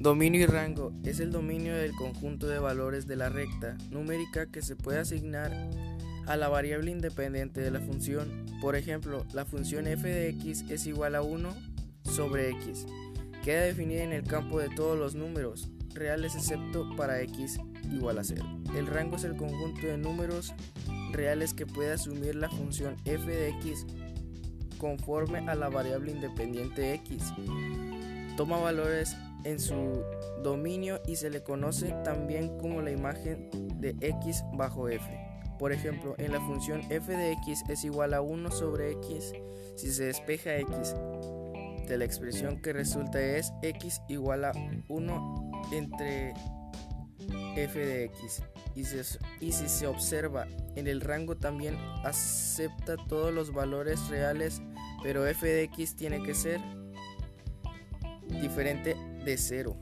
Dominio y rango es el dominio del conjunto de valores de la recta numérica que se puede asignar a la variable independiente de la función. Por ejemplo, la función f de x es igual a 1 sobre x. Queda definida en el campo de todos los números reales excepto para x igual a 0. El rango es el conjunto de números reales que puede asumir la función f de x conforme a la variable independiente x. Toma valores en su dominio y se le conoce también como la imagen de x bajo f. Por ejemplo, en la función f de x es igual a 1 sobre x si se despeja x. De la expresión que resulta es x igual a 1 entre f de x. Y, y si se observa en el rango también acepta todos los valores reales, pero f de x tiene que ser diferente de cero.